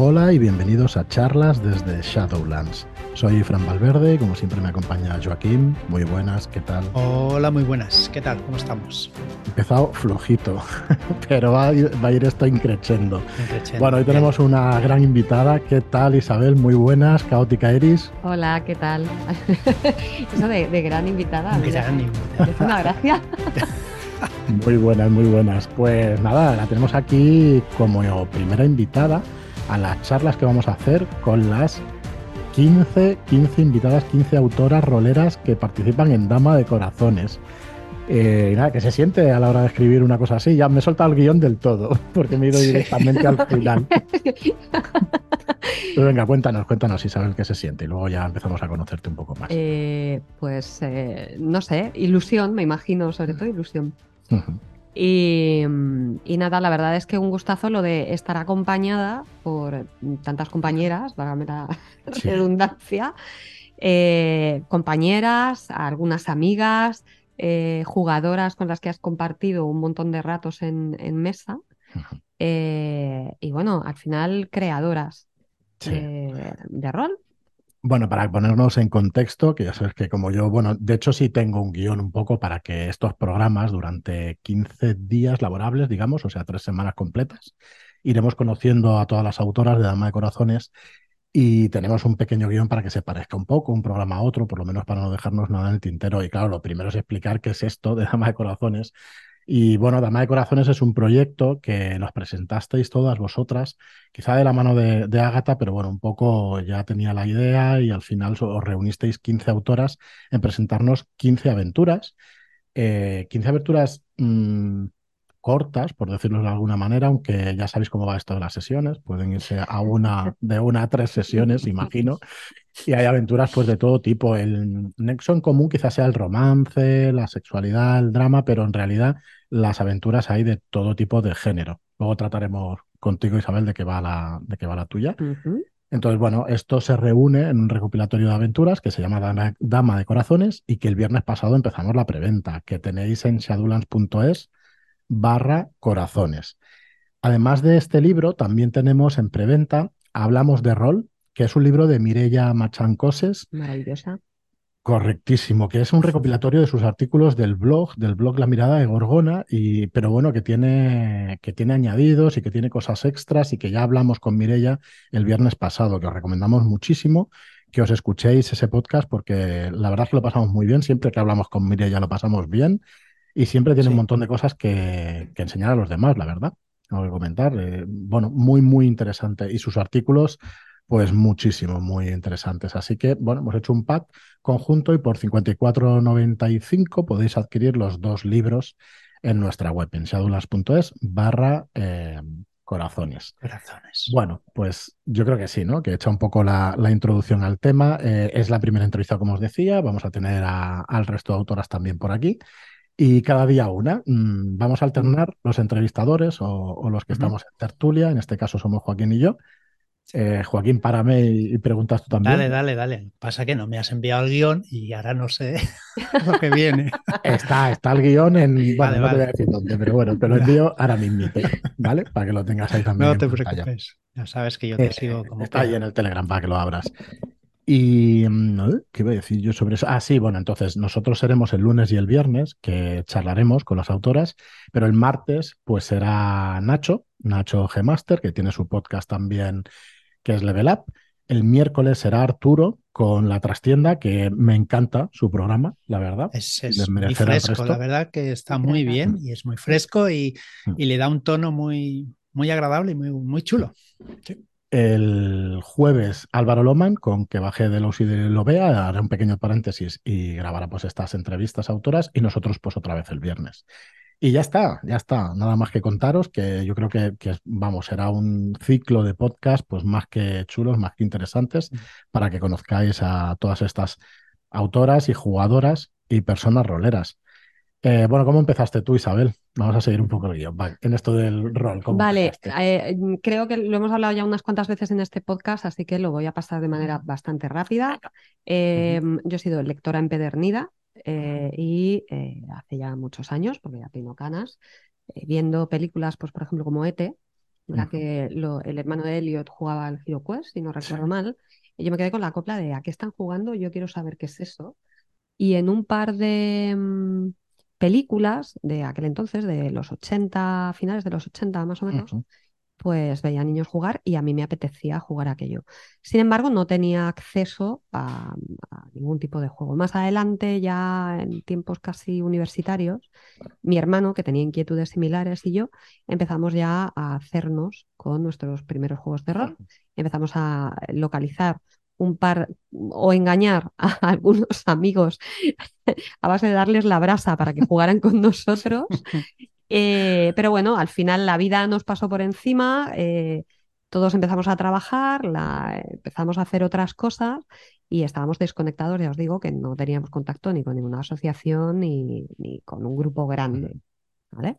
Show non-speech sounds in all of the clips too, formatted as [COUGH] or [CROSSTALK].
Hola y bienvenidos a charlas desde Shadowlands. Soy Fran Valverde y como siempre me acompaña Joaquín. Muy buenas, ¿qué tal? Hola, muy buenas, ¿qué tal? ¿Cómo estamos? Empezado flojito, [LAUGHS] pero va a ir, va a ir esto increchendo. Bueno, hoy tenemos una gran invitada. ¿Qué tal Isabel? Muy buenas, Caótica Iris. Hola, ¿qué tal? [LAUGHS] Eso de, gran invitada. Gran invitada. Es una gracia. [LAUGHS] Muy buenas, muy buenas. Pues nada, la tenemos aquí como primera invitada a las charlas que vamos a hacer con las 15, 15 invitadas, 15 autoras roleras que participan en Dama de Corazones. Eh, nada, que se siente a la hora de escribir una cosa así. Ya me he soltado el guion del todo, [LAUGHS] porque me he ido directamente al final. [LAUGHS] Pero venga, cuéntanos, cuéntanos si sabes qué se siente y luego ya empezamos a conocerte un poco más. Eh, pues eh, no sé, ilusión, me imagino, sobre todo ilusión. Y, nada, la verdad es que un gustazo lo de estar acompañada por tantas compañeras, válgame la [LAUGHS] redundancia, eh, compañeras, algunas amigas, eh, jugadoras con las que has compartido un montón de ratos en, mesa. Eh, y bueno, al final creadoras de rol. Bueno, para ponernos en contexto, que ya sabes que como yo, bueno, de hecho sí tengo un guion un poco para que estos programas durante 15 días laborables, digamos, o sea, tres semanas completas, iremos conociendo a todas las autoras de Dama de Corazones y tenemos un pequeño guion para que se parezca un poco un programa a otro, por lo menos para no dejarnos nada en el tintero. Y claro, lo primero es explicar qué es esto de Dama de Corazones y bueno, Dama de Corazones es un proyecto que nos presentasteis todas vosotras, quizá de la mano de, de Ágata, pero bueno, un poco ya tenía la idea y al final os reunisteis 15 autoras en presentarnos 15 aventuras. 15 eh, aventuras mm, cortas, por decirlo de alguna manera, aunque ya sabéis cómo va esto de las sesiones, pueden irse a una, de una a tres sesiones, imagino, [LAUGHS] y hay aventuras pues de todo tipo. El nexo en común quizás sea el romance, la sexualidad, el drama, pero en realidad las aventuras hay de todo tipo de género. Luego trataremos contigo, Isabel, de qué va la, de qué va la tuya. Entonces, bueno, esto se reúne en un recopilatorio de aventuras que se llama Dama, de Corazones y que el viernes pasado empezamos la preventa, que tenéis en shadowlands.es barra corazones. Además de este libro, también tenemos en preventa Hablamos de Rol, que es un libro de Mireya Machancoses. Maravillosa. Correctísimo, que es un recopilatorio de sus artículos del blog, del blog La Mirada de Gorgona, y, pero bueno, que tiene, que tiene añadidos y que tiene cosas extras y que ya hablamos con Mirella el viernes pasado, que os recomendamos muchísimo que os escuchéis ese podcast porque la verdad es que lo pasamos muy bien, siempre que hablamos con Mirella lo pasamos bien y siempre tiene un montón de cosas que, enseñar a los demás, la verdad, tengo que comentar. Eh, bueno, muy, muy interesante y sus artículos pues muchísimo, muy interesantes. Así que, bueno, hemos hecho un pack conjunto y por 54.95 podéis adquirir los dos libros en nuestra web, en shadulas.es barra eh, corazones. Corazones. Bueno, pues yo creo que sí, ¿no? Que he hecho un poco la, introducción al tema. Eh, es la primera entrevista, como os decía. Vamos a tener al resto de autoras también por aquí. Y cada día una. Mm, vamos a alternar los entrevistadores o, los que estamos en tertulia. En este caso somos Joaquín y yo. Eh, Joaquín, párame y preguntas tú también. Dale, dale, dale. Pasa que no me has enviado el guion y ahora no sé [LAUGHS] lo que viene. Está, está el guion en. Bueno, no te voy a decir dónde, pero bueno, te lo envío ahora mismo, ¿vale? Para que lo tengas ahí también. No te preocupes. Ya sabes que yo te eh, sigo como. Está ahí en el Telegram para que lo abras. Y, mm, ¿qué iba a decir yo sobre eso? Ah, sí, bueno, entonces nosotros seremos el lunes y el viernes, que charlaremos con las autoras, pero el martes, pues será Nacho, Nacho G-Master, que tiene su podcast también que es Level Up. El miércoles será Arturo con la trastienda, que me encanta su programa, la verdad. Es, muy fresco, la verdad que está muy bien y es muy fresco y, mm. y, le da un tono muy, muy agradable y muy, muy chulo. El jueves Álvaro Loman, con que baje de los y de lo vea, hará un pequeño paréntesis y grabará pues estas entrevistas autoras y nosotros pues otra vez el viernes. Y ya está, ya está. Nada más que contaros que yo creo que, vamos, será un ciclo de podcast pues más que chulos, más que interesantes, mm. para que conozcáis a todas estas autoras y jugadoras y personas roleras. Eh, bueno, ¿cómo empezaste tú, Isabel? Vamos a seguir un poco el guion, en esto del rol. vale, eh, creo que lo hemos hablado ya unas cuantas veces en este podcast, así que lo voy a pasar de manera bastante rápida. Eh, yo he sido lectora empedernida, eh, y eh, hace ya muchos años, porque ya tengo canas, eh, viendo películas, pues por ejemplo como ETE, la que el hermano de Elliot jugaba al Hero Quest, si no recuerdo mal, y yo me quedé con la copla de ¿a qué están jugando? Yo quiero saber qué es eso. Y en un par de mm, películas de aquel entonces, de los 80, finales de los 80 más o menos, pues veía niños jugar y a mí me apetecía jugar aquello. Sin embargo, no tenía acceso a, ningún tipo de juego. Más adelante, ya en tiempos casi universitarios, mi hermano, que tenía inquietudes similares, y yo empezamos ya a hacernos con nuestros primeros juegos de rol. Empezamos a localizar un par o engañar [LAUGHS] a algunos amigos [LAUGHS] a base de darles la brasa para que jugaran con [LAUGHS] nosotros eh, pero bueno, al final la vida nos pasó por encima, eh, todos empezamos a trabajar, empezamos a hacer otras cosas y estábamos desconectados, ya os digo, que no teníamos contacto ni con ninguna asociación ni, con un grupo grande. ¿Vale?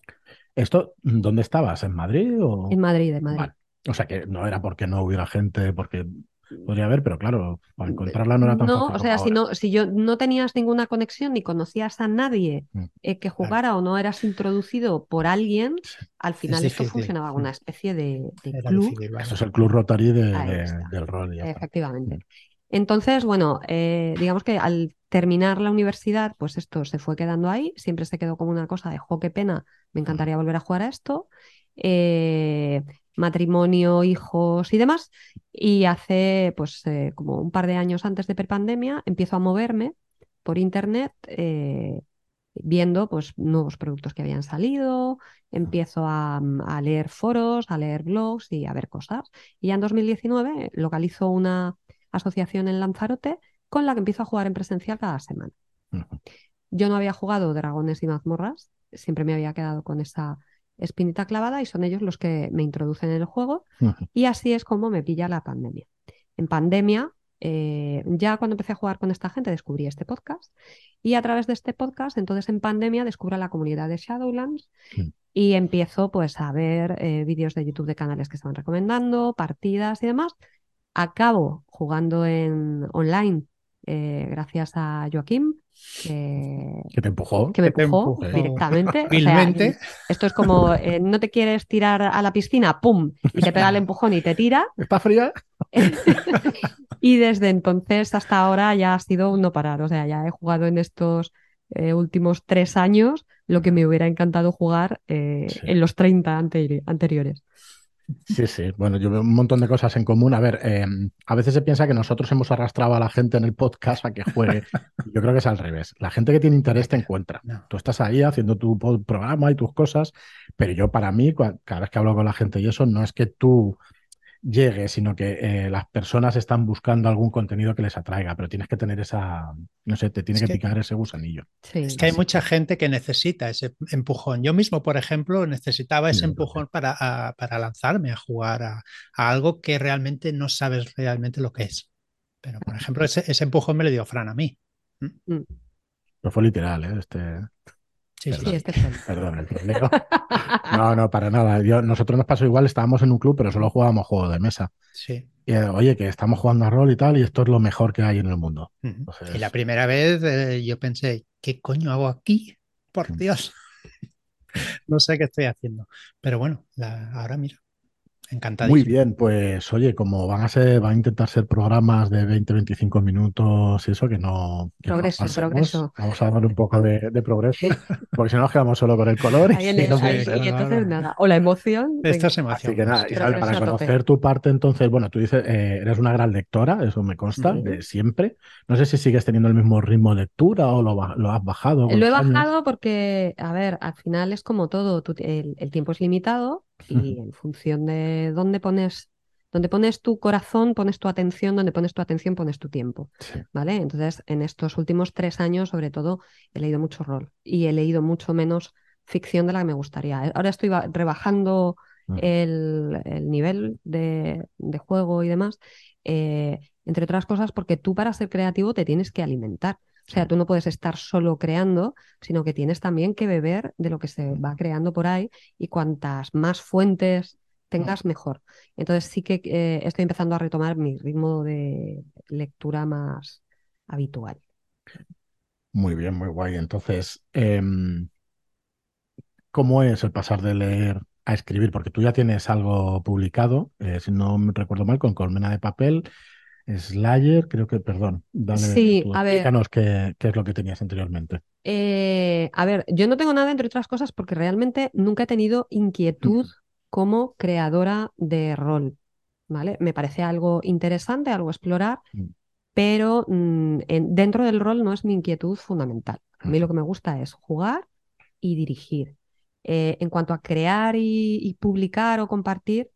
¿Esto dónde estabas? ¿En Madrid? O... En Madrid, en Madrid. O sea que no era porque no hubiera gente, porque Podría haber, pero claro, para encontrarla no era tan no, fácil. O sea, si, no, si yo no tenías ninguna conexión ni conocías a nadie mm, eh, que jugara o no eras introducido por alguien, al final esto funcionaba como una especie de, club. Esto es el club Rotary del rol. Efectivamente. Mm. Entonces, bueno, eh, digamos que al terminar la universidad, pues esto se fue quedando ahí, siempre se quedó como una cosa de, jo, qué pena, me encantaría volver a jugar a esto. Eh, matrimonio, hijos y demás. Y hace pues eh, como un par de años antes de prepandemia empiezo a moverme por internet eh, viendo pues nuevos productos que habían salido, empiezo a, leer foros, a leer blogs y a ver cosas. Y ya en 2019 localizo una asociación en Lanzarote con la que empiezo a jugar en presencial cada semana. Yo no había jugado dragones y mazmorras, siempre me había quedado con esa espinita clavada y son ellos los que me introducen en el juego y así es como me pilla la pandemia. En pandemia, eh, ya cuando empecé a jugar con esta gente descubrí este podcast y a través de este podcast, entonces en pandemia descubro la comunidad de Shadowlands y empiezo pues a ver eh, vídeos de YouTube de canales que estaban recomendando, partidas y demás. Acabo jugando en online eh, gracias a Joaquín, que, te empujó. Que me empujó, directamente. [LAUGHS] esto es como, eh, no te quieres tirar a la piscina, ¡pum! Y te pega el [LAUGHS] empujón y te tira. ¿Está fría? [LAUGHS] y desde entonces hasta ahora ya ha sido un no parar. O sea, ya he jugado en estos eh, últimos tres años lo que me hubiera encantado jugar en los 30 anteriores. Sí, sí. Bueno, yo veo un montón de cosas en común. A ver, em, a veces se piensa que nosotros hemos arrastrado a la gente en el podcast a que juegue. [LAUGHS] Yo creo que es al revés. La gente que tiene interés te encuentra. Tú estás ahí haciendo tu programa y tus cosas, pero yo para mí, cada vez que hablo con la gente y eso, no es que tú llegue, sino que eh, las personas están buscando algún contenido que les atraiga, pero tienes que tener esa, no sé, te tiene que, picar ese gusanillo. Es que hay mucha gente que necesita ese empujón. Yo mismo, por ejemplo, necesitaba ese empujón para, para lanzarme a jugar a, algo que realmente no sabes realmente lo que es. Pero, por ejemplo, ese, ese empujón me lo dio Fran a mí. ¿Mm? Pero fue literal, ¿eh? Este... Sí, sí, este Perdón, el problema. No, no, para nada. nosotros nos pasó igual, estábamos en un club, pero solo jugábamos juegos de mesa. Sí. Y, eh, oye, que estamos jugando a rol y tal, y esto es lo mejor que hay en el mundo. Y la primera vez eh, yo pensé, ¿qué coño hago aquí? Por Dios. [LAUGHS] no sé qué estoy haciendo. Pero bueno, ahora mira, Encantado. Muy bien, pues oye, como van a ser, van a intentar ser programas de 20-25 minutos y eso, que no. progreso, progreso. Vamos a hablar un poco de, progreso, porque si no nos quedamos solo con el color. y, entonces nada. O la emoción. Esta es emoción. Así que nada, para conocer tu parte, entonces, bueno, tú dices, eh, eres una gran lectora, eso me consta, de siempre. No sé si sigues teniendo el mismo ritmo de lectura o lo, has bajado. Lo he bajado porque, a ver, al final es como todo, el tiempo es limitado y en función de dónde pones, donde pones tu corazón, pones tu atención, donde pones tu atención, pones tu tiempo. ¿Vale? Entonces, en estos últimos tres años, sobre todo, he leído mucho rol y he leído mucho menos ficción de la que me gustaría. Ahora estoy rebajando mm. el, nivel de, juego y demás, eh, entre otras cosas, porque tú para ser creativo te tienes que alimentar. O sea, tú no puedes estar solo creando, sino que tienes también que beber de lo que se va creando por ahí y cuantas más fuentes tengas, mejor. Entonces sí que eh, estoy empezando a retomar mi ritmo de lectura más habitual. Muy bien, muy guay. Entonces, em, ¿cómo es el pasar de leer a escribir? Porque tú ya tienes algo publicado, eh, si no me recuerdo mal, con Colmena de Papel, Slayer, creo que, perdón, dale, sí, a ver. Qué, qué, es lo que tenías anteriormente. Eh, a ver, yo no tengo nada, entre otras cosas, porque realmente nunca he tenido inquietud como creadora de rol. ¿Vale? Me parece algo interesante, algo a explorar, mm. pero mm, dentro del rol no es mi inquietud fundamental. A mí lo que me gusta es jugar y dirigir. Eh, en cuanto a crear y, publicar o compartir,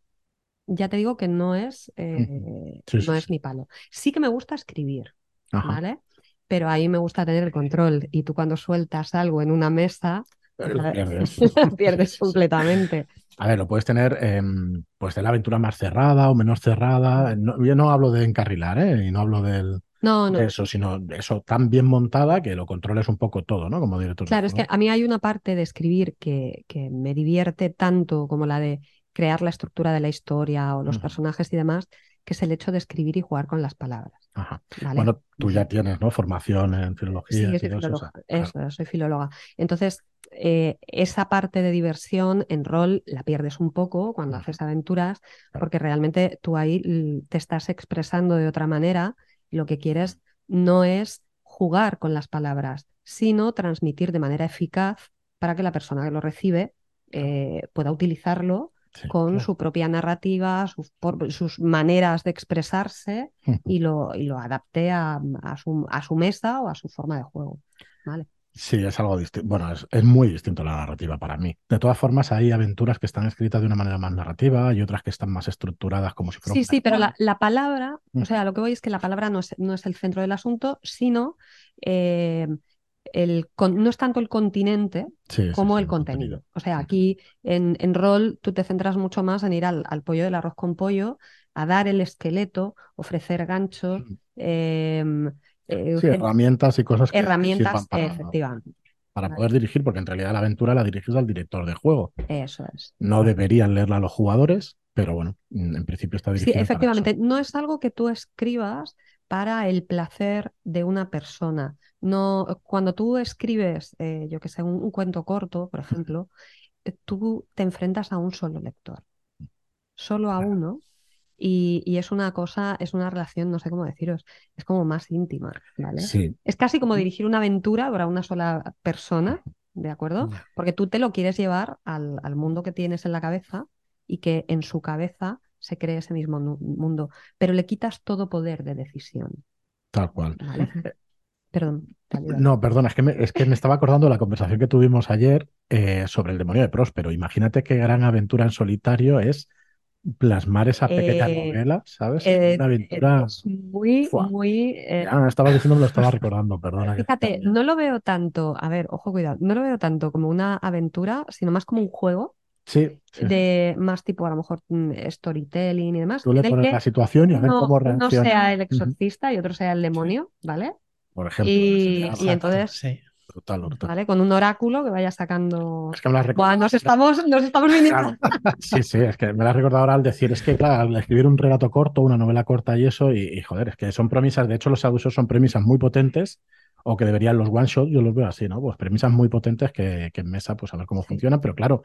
ya te digo que no es, eh, no es mi palo. Sí que me gusta escribir, ¿vale? Pero ahí me gusta tener el control. Y tú cuando sueltas algo en una mesa, pierdes. [LAUGHS] pierdes completamente. A ver, lo puedes tener pues de la aventura más cerrada o menos cerrada. yo no hablo de encarrilar, ¿eh? Y no hablo del, no, no. eso, sino eso tan bien montada que lo controles un poco todo, ¿no? Como director. Claro, es que a mí hay una parte de escribir que, que, me divierte tanto como la de crear la estructura de la historia o los personajes y demás, que es el hecho de escribir y jugar con las palabras. Ajá. Bueno, tú ya tienes, ¿no? Formación en filología. Sí, soy filóloga. Eso, soy filóloga. Entonces, eh, esa parte de diversión en rol la pierdes un poco cuando haces aventuras, porque realmente tú ahí te estás expresando de otra manera lo que quieres no es jugar con las palabras, sino transmitir de manera eficaz para que la persona que lo recibe eh, pueda utilizarlo con su propia narrativa, sus, maneras de expresarse y, lo, y lo adapte a, su, a, su, mesa o a su forma de juego. ¿vale? Sí, es algo distinto. Bueno, es, muy distinto la narrativa para mí. De todas formas, hay aventuras que están escritas de una manera más narrativa y otras que están más estructuradas como si fuera. Sí, sí, pero la, palabra, o mm. sea, lo que voy es que la palabra no es, no es el centro del asunto, sino eh, el, no es tanto el continente como el contenido. O sea, aquí en, en, rol tú te centras mucho más en ir al, al, pollo del arroz con pollo, a dar el esqueleto, ofrecer ganchos. Em, eh, herramientas y cosas que Herramientas, para, efectivamente. Para poder dirigir, porque en realidad la aventura la diriges al director de juego. Eso es. No deberían leerla los jugadores, pero bueno, en principio está dirigida. Sí, efectivamente, no es algo que tú escribas para el placer de una persona. No, cuando tú escribes, eh, yo que sé, un, cuento corto, por ejemplo, eh, tú te enfrentas a un solo lector, solo a uno, y, es una cosa, es una relación, no sé cómo deciros, es como más íntima, ¿vale? Sí. Es casi como dirigir una aventura para una sola persona, ¿de acuerdo? Porque tú te lo quieres llevar al, mundo que tienes en la cabeza y que en su cabeza se cree ese mismo mundo, pero le quitas todo poder de decisión. Tal cual. Perdón. No, perdona, es que, me, es que me estaba acordando de la conversación que tuvimos ayer eh, sobre el demonio de Próspero. Imagínate qué gran aventura en solitario es plasmar esa pequeña eh, novela, ¿sabes? Eh, Una aventura. Es muy, muy. Eh... estaba diciendo, me lo estaba recordando, perdona. Fíjate, no lo veo tanto, a ver, ojo, cuidado, no lo veo tanto como una aventura, sino más como un juego. Sí, de más tipo a lo mejor mm, storytelling y demás. Tú le pones la situación y a ver cómo reacciona. Uno sea el exorcista y otro sea el demonio, ¿vale? Por ejemplo. Y, y entonces sí. ¿Vale? Con un oráculo que vaya sacando. Es que me nos estamos, nos estamos viniendo. Sí, sí, es que me lo has recordado ahora al decir, es que, claro, al escribir un relato corto, una novela corta y eso, y, joder, es que son premisas, de hecho, los abusos son premisas muy potentes, o que deberían los one shot, yo los veo así, ¿no? Pues premisas muy potentes que, en mesa, pues a ver cómo funcionan, pero claro,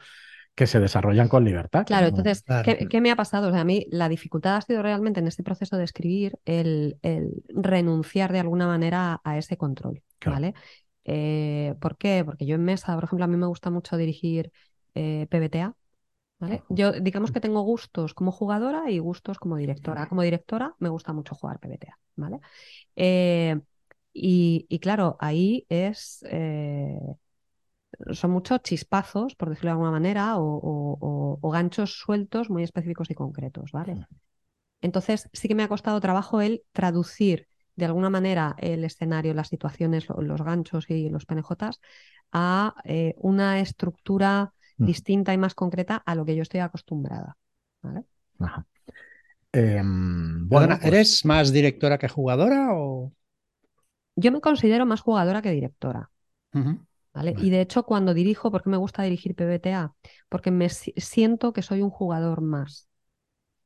que se desarrollan con libertad. Claro, entonces, ¿qué, me ha pasado? O sea, a mí la dificultad ha sido realmente en este proceso de escribir el, renunciar de alguna manera a ese control, ¿vale? Eh, ¿Por qué? Porque yo en mesa, por ejemplo, a mí me gusta mucho dirigir eh, PBTA. ¿vale? Yo digamos que tengo gustos como jugadora y gustos como directora. Como directora me gusta mucho jugar PBTA. ¿vale? Eh, y, claro, ahí es... son muchos chispazos, por decirlo de alguna manera, o, o, ganchos sueltos muy específicos y concretos, ¿vale? Entonces sí que me ha costado trabajo el traducir de alguna manera el escenario, las situaciones, los ganchos y los penejotas a eh, una estructura mm. distinta y más concreta a lo que yo estoy acostumbrada. Em, bueno, pues ¿eres más directora que jugadora o...? Yo me considero más jugadora que directora. ¿Vale? Y de hecho, cuando dirijo, ¿por qué me gusta dirigir PBTA? Porque me siento que soy un jugador más.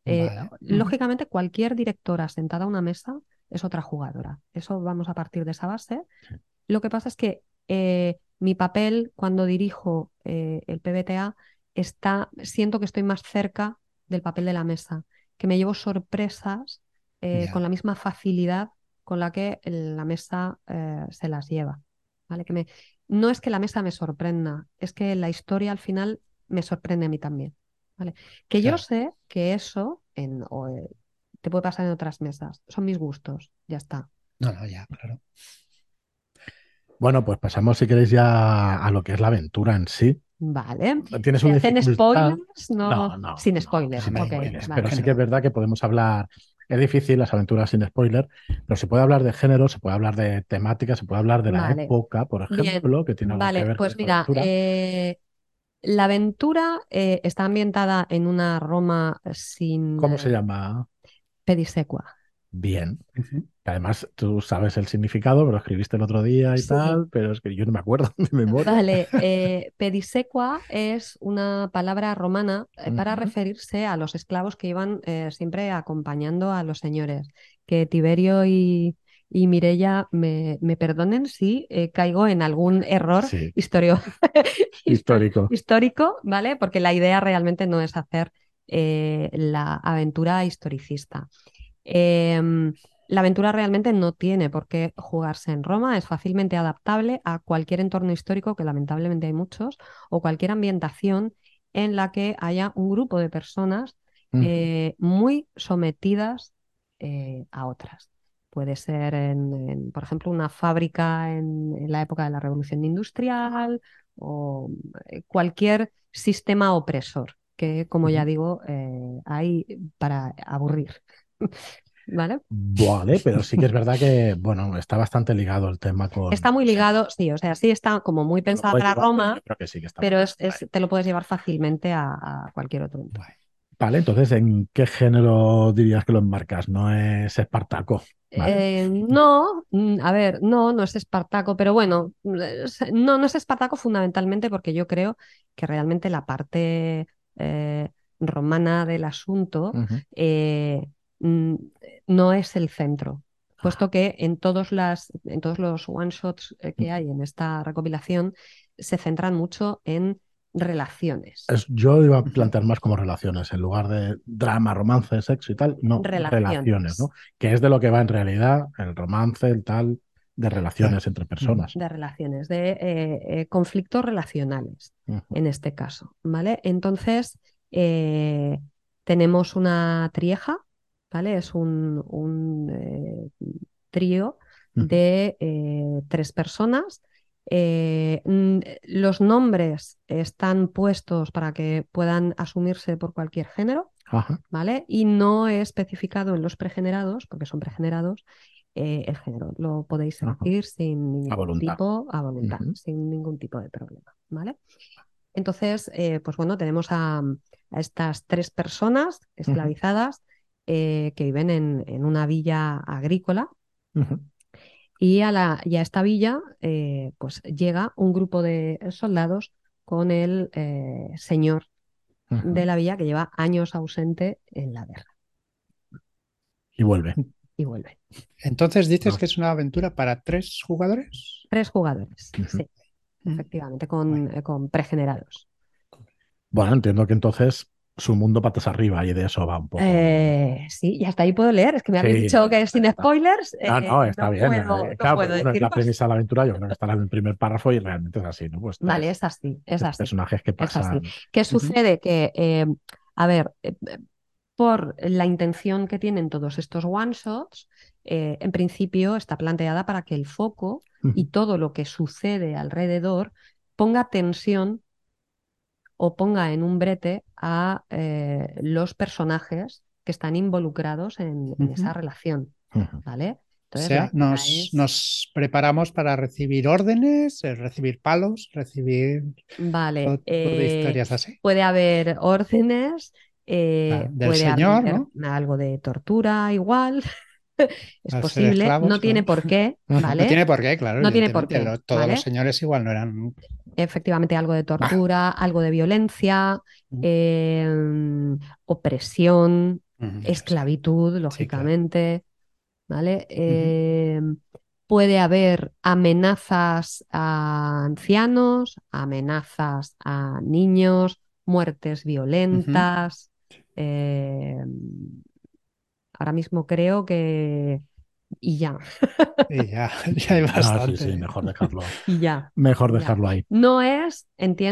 Eh, lógicamente, cualquier directora sentada a una mesa es otra jugadora. Eso vamos a partir de esa base. Lo que pasa es que eh, mi papel cuando dirijo eh, el PBTA está, siento que estoy más cerca del papel de la mesa, que me llevo sorpresas con la misma facilidad con la que la mesa se las lleva. ¿vale? Que me... No es que la mesa me sorprenda, es que la historia al final me sorprende a mí también. ¿vale? Que yo sé que eso en, eh, te puede pasar en otras mesas, son mis gustos, ya está. No, no, ya, claro. Bueno, pues pasamos, si queréis, ya a lo que es la aventura en sí. Vale. ¿Tienes un spoilers? No, no, sin spoilers. Pero sí que es verdad que podemos hablar. Es difícil las aventuras sin spoiler, pero se puede hablar de género, se puede hablar de temática, se puede hablar de la época, por ejemplo, que tiene algo vale, que ver pues mira, eh, la aventura eh, está ambientada en una Roma sin. ¿Cómo se llama? Pedisecua. Bien. Además, tú sabes el significado, pero escribiste el otro día y tal, pero es que yo no me acuerdo [LAUGHS] de memoria. Vale, eh, pedisecua es una palabra romana eh, para referirse a los esclavos que iban eh, siempre acompañando a los señores. Que Tiberio y, y Mirella me, perdonen si caigo en algún error [LAUGHS] histórico. [LAUGHS] histórico, ¿vale? Porque la idea realmente no es hacer la aventura historicista. Em, la aventura realmente no tiene por qué jugarse en Roma, es fácilmente adaptable a cualquier entorno histórico, que lamentablemente hay muchos, o cualquier ambientación en la que haya un grupo de personas eh, muy sometidas eh, a otras. Puede ser, en, por ejemplo, una fábrica en, la época de la revolución industrial o eh, cualquier sistema opresor que, como ya digo, hay para aburrir. ¿Vale? Vale, pero sí que es verdad que, bueno, está bastante ligado el tema con... Está muy ligado, sí, o sea, sí está como muy pensado para Roma, pero te lo puedes llevar fácilmente a, cualquier otro. Vale, entonces, ¿en qué género dirías que lo enmarcas? ¿No es Espartaco? Eh, no, mm, a ver, no, no es Espartaco, pero bueno, no, no es Espartaco fundamentalmente porque yo creo que realmente la parte eh, romana del asunto Mm, no es el centro, puesto que en todos, las, en todos los one-shots eh, que hay en esta recopilación se centran mucho en relaciones. yo iba a plantear más como relaciones, en lugar de drama, romance, sexo y tal, no, relaciones, ¿no? Que es de lo que va en realidad el romance, el tal, de relaciones entre personas. De relaciones, de eh, eh, conflictos relacionales, en este caso, ¿vale? Entonces, tenemos una trieja, es un, eh, trío de eh, tres personas. Eh, los nombres están puestos para que puedan asumirse por cualquier género, ¿vale? Y no he especificado en los pregenerados, porque son pregenerados, el género. Lo podéis elegir sin ningún tipo, a voluntad, sin ningún tipo de problema, ¿vale? Entonces, pues bueno, tenemos a, estas tres personas esclavizadas eh, que viven en, una villa agrícola. Y a, la, esta villa eh, pues llega un grupo de soldados con el eh, señor de la villa que lleva años ausente en la guerra. Y vuelve. Y vuelve. Entonces dices que es una aventura para tres jugadores. Tres jugadores, sí. Efectivamente, con, con pregenerados. Bueno, entiendo que entonces su mundo patas arriba y de eso va un poco. Eh, sí, y hasta ahí puedo leer. Es que me habéis dicho que es sin spoilers. Ah, no, está bien. Eh, claro, es la premisa de la aventura, yo creo que está en el primer párrafo y realmente es así, ¿no? Pues vale, es así, es así. Personajes que pasan. ¿Qué sucede? Que, eh, a ver, por la intención que tienen todos estos one-shots, en principio está planteada para que el foco y todo lo que sucede alrededor ponga tensión o ponga en un brete a eh, los personajes que están involucrados en, esa relación. ¿Vale? o sea, nos, preparamos para recibir órdenes, eh, recibir palos, recibir vale, eh, historias así. Puede haber órdenes, del puede señor, haber algo de tortura igual. [LAUGHS] [LAUGHS] es posible, no tiene por qué, [LAUGHS] ¿vale? No tiene por qué, claro. No tiene por qué. Todos los señores igual no eran. Efectivamente, algo de tortura, algo de violencia, em, opresión, esclavitud, lógicamente. ¿Vale? Em, puede haber amenazas a ancianos, amenazas a niños, muertes violentas. Eh, ahora mismo creo que... Y ya. [LAUGHS] Y ya, [LAUGHS] ya hay bastante. sí, sí, mejor dejarlo. [LAUGHS] y ya. Mejor dejarlo ahí. No es,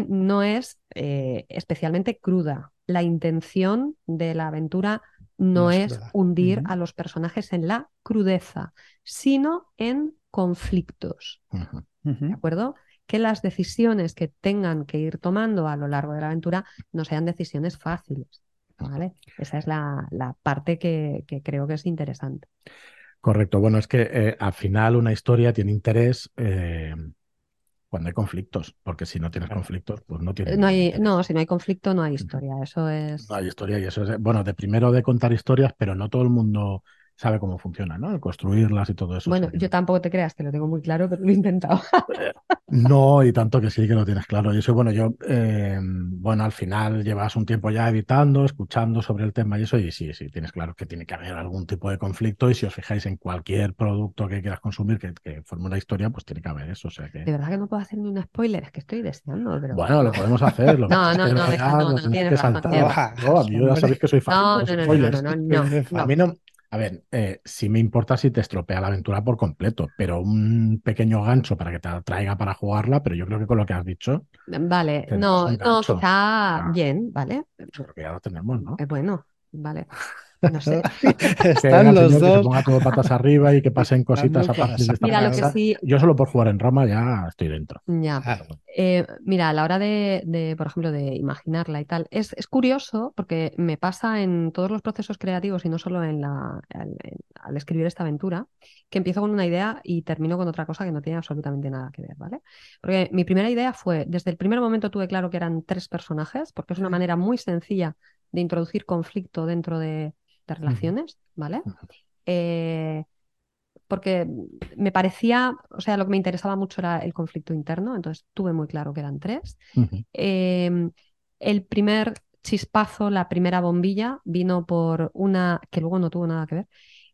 no es eh, especialmente cruda. La intención de la aventura no, es, hundir a los personajes en la crudeza, sino en conflictos. ¿De acuerdo? Que las decisiones que tengan que ir tomando a lo largo de la aventura no sean decisiones fáciles. ¿Vale? Esa es la, parte que, creo que es interesante. Correcto. Bueno, es que eh, al final una historia tiene interés eh, cuando hay conflictos, porque si no tienes conflictos, pues no tiene. No, hay, no, si no hay conflicto, no hay historia. Eso es. No hay historia y eso es. Bueno, de primero de contar historias, pero no todo el mundo sabe cómo funciona, ¿no? construirlas y todo eso. Bueno, yo tampoco te creas que lo tengo muy claro, pero lo he intentado. [LAUGHS] no, y tanto que sí que lo tienes claro. Y eso, bueno, yo, eh, bueno, al final llevas un tiempo ya editando, escuchando sobre el tema y eso, y sí, sí, tienes claro que tiene que haber algún tipo de conflicto. Y si os fijáis en cualquier producto que quieras consumir que, que forme una historia, pues tiene que haber eso. O sea que... De verdad que no puedo hacer ni un spoiler, es que estoy deseando. Pero... Bueno, lo podemos hacer. [LAUGHS] no, no, no, [LAUGHS] no, no, no, tienes razón. No, ya sabéis que soy fan no, no, no, no, no, A mí no, a ver, eh, sí me importa si te estropea la aventura por completo, pero un pequeño gancho para que te atraiga para jugarla, pero yo creo que con lo que has dicho. Vale, no, no, está bien, ¿vale? Creo que ya lo tenemos, ¿no? Es bueno, vale. [LAUGHS] No sé. [LAUGHS] Están los dos. Que se ponga todo patas arriba y que pasen cositas a partir de esta Mira, lo que sí... Yo solo por jugar en Roma ya estoy dentro. Ya. Eh, mira, a la hora de, por ejemplo, de imaginarla y tal, es, es, curioso porque me pasa en todos los procesos creativos y no solo en la, al escribir esta aventura, que empiezo con una idea y termino con otra cosa que no tiene absolutamente nada que ver, ¿vale? Porque mi primera idea fue, desde el primer momento tuve claro que eran tres personajes, porque es una manera muy sencilla de introducir conflicto dentro de, relaciones, ¿vale? Eh, porque me parecía, o sea, lo que me interesaba mucho era el conflicto interno, entonces tuve muy claro que eran tres. Em, el primer chispazo, la primera bombilla, vino por una que luego no tuvo nada que ver,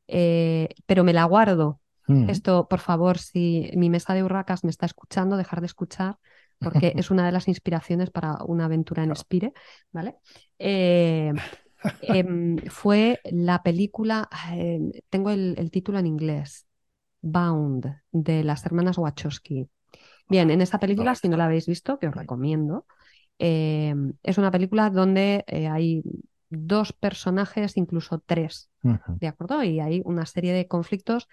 eh, pero me la guardo. Esto, por favor, si mi mesa de hurracas me está escuchando, dejar de escuchar, porque [LAUGHS] es una de las inspiraciones para una aventura en Spire, ¿vale? Eh, Em, fue la película, em, tengo el, título en inglés, Bound, de las hermanas Wachowski. Bien, en esa película, si no la habéis visto, que os recomiendo, em, es una película donde eh, hay dos personajes, incluso tres, ¿de acuerdo? Y hay una serie de conflictos,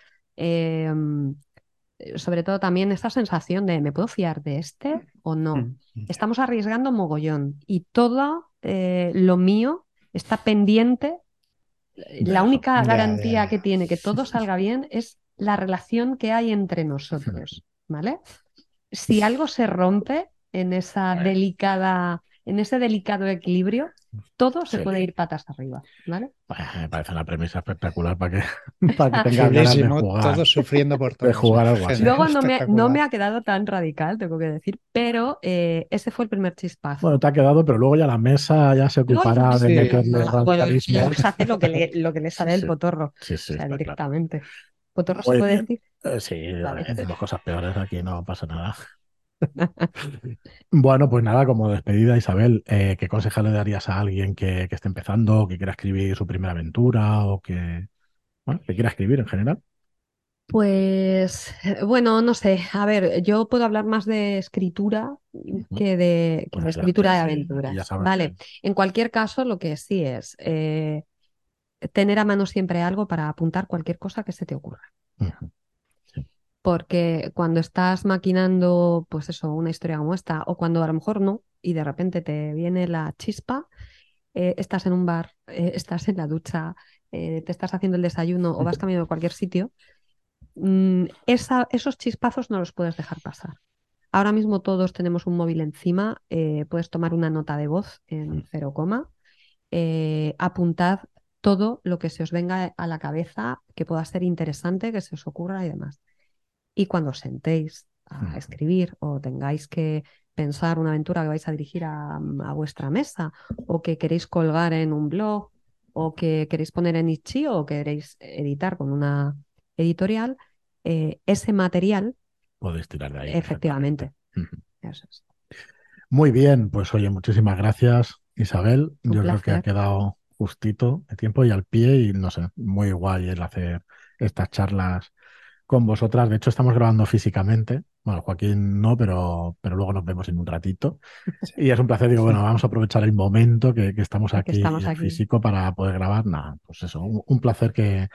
sobre todo también esa sensación de, ¿me puedo fiar de este o no? Mm, mm. Estamos arriesgando mogollón y todo eh, lo mío está pendiente. La única garantía que tiene que todo salga bien es la relación que hay entre nosotros, [LAUGHS] ¿vale? Si algo se rompe en esa delicada, en ese delicado equilibrio, todo se puede ir patas arriba, ¿vale? me parece una premisa espectacular para que, [LAUGHS] para que tenga ganas de jugar. Todos sufriendo por [LAUGHS] todo. jugar algo así. Luego no me, no me, ha quedado tan radical, tengo que decir, pero eh, ese fue el primer chispazo. Bueno, te ha quedado, pero luego ya la mesa ya se ocupará de meterle bueno, pues hace lo que le, [LAUGHS] lo que le sale del potorro. Sí, sí, o sea, directamente. ¿Potorro se puede decir? Eh, sí, vale. decimos cosas peores, aquí no pasa nada. Bueno, pues nada, como despedida, Isabel, eh, ¿qué consejo le darías a alguien que, esté empezando, que quiera escribir su primera aventura o que, bueno, que quiera escribir en general? Pues bueno, no sé. A ver, yo puedo hablar más de escritura que de, pues escritura de aventuras. vale. En cualquier caso, lo que sí es eh, tener a mano siempre algo para apuntar cualquier cosa que se te ocurra porque cuando estás maquinando, pues eso, una historia como esta, o cuando a lo mejor no, y de repente te viene la chispa, eh, estás en un bar, eh, estás en la ducha, eh, te estás haciendo el desayuno o vas [LAUGHS] caminando a cualquier sitio, mm, esos chispazos no los puedes dejar pasar. Ahora mismo todos tenemos un móvil encima, puedes tomar una nota de voz en cero coma, apuntad todo lo que se os venga a la cabeza, que pueda ser interesante, que se os ocurra y demás. Y cuando os sentéis a escribir o tengáis que pensar una aventura que vais a dirigir a, vuestra mesa o que queréis colgar en un blog o que queréis poner en Itch.io o queréis editar con una editorial, eh, ese material... Podéis tirar de ahí. Efectivamente. Muy bien, pues oye, muchísimas gracias, Isabel. Yo creo que ha quedado justito de tiempo y al pie y no sé, muy guay el hacer estas charlas con vosotras. De hecho, estamos grabando físicamente. Bueno, Joaquín no, pero, pero luego nos vemos en un ratito. Y es un placer, digo, bueno, vamos a aprovechar el momento que, estamos aquí, físico para poder grabar. Nada, pues eso, un, placer que,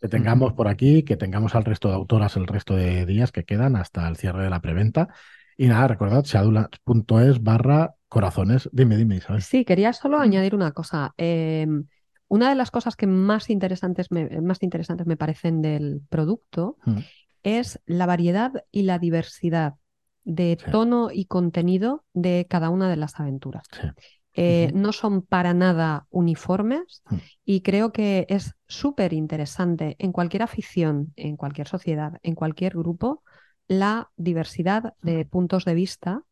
que, tengamos por aquí, que tengamos al resto de autoras el resto de días que quedan hasta el cierre de la preventa. Y nada, recordad, seadulas.es barra corazones. Dime, dime, Isabel. Sí, quería solo añadir una cosa. Em, una de las cosas que más interesantes me, más interesantes me parecen del producto mm. es la variedad y la diversidad de tono y contenido de cada una de las aventuras. Eh, no son para nada uniformes mm. y creo que es súper interesante en cualquier afición, en cualquier sociedad, en cualquier grupo, la diversidad de puntos de vista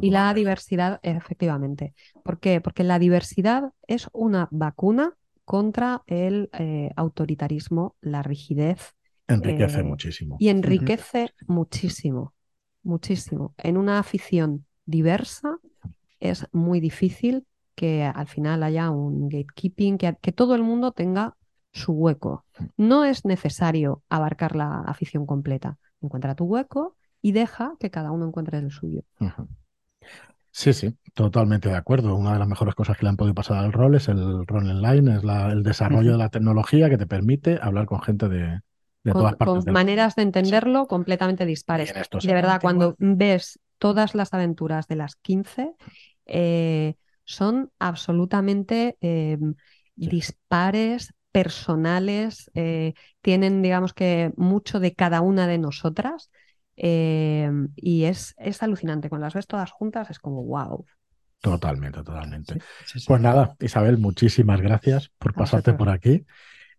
y la diversidad, efectivamente. ¿Por qué? Porque la diversidad es una vacuna contra el eh, autoritarismo, la rigidez. Enriquece eh, muchísimo. Y enriquece muchísimo, muchísimo. En una afición diversa es muy difícil que al final haya un gatekeeping, que, que todo el mundo tenga su hueco. No es necesario abarcar la afición completa. Encuentra tu hueco y deja que cada uno encuentre el suyo. Sí, sí, totalmente de acuerdo. Una de las mejores cosas que le han podido pasar al rol es el rol online, es el desarrollo de la tecnología que te permite hablar con gente de, todas partes. Con maneras de entenderlo completamente dispares. De verdad, cuando ves todas las aventuras de las 15, eh, son absolutamente eh, dispares, personales, eh, tienen, digamos que, mucho de cada una de nosotras. Em, y es, es alucinante. Cuando las ves todas juntas es como wow. Totalmente, totalmente. Pues nada, Isabel, muchísimas gracias por pasarte por aquí.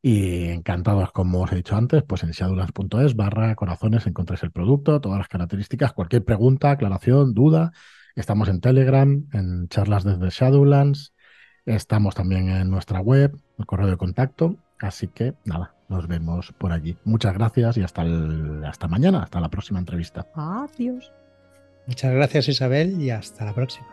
Y encantados, como os he dicho antes, pues en seadulas.es barra corazones encontréis el producto, todas las características, cualquier pregunta, aclaración, duda. Estamos en Telegram, en charlas desde Shadowlands. Estamos también en nuestra web, el correo de contacto. Así que nada, nos vemos por allí. Muchas gracias y hasta, hasta mañana, hasta la próxima entrevista. Adiós. Muchas gracias Isabel y hasta la próxima.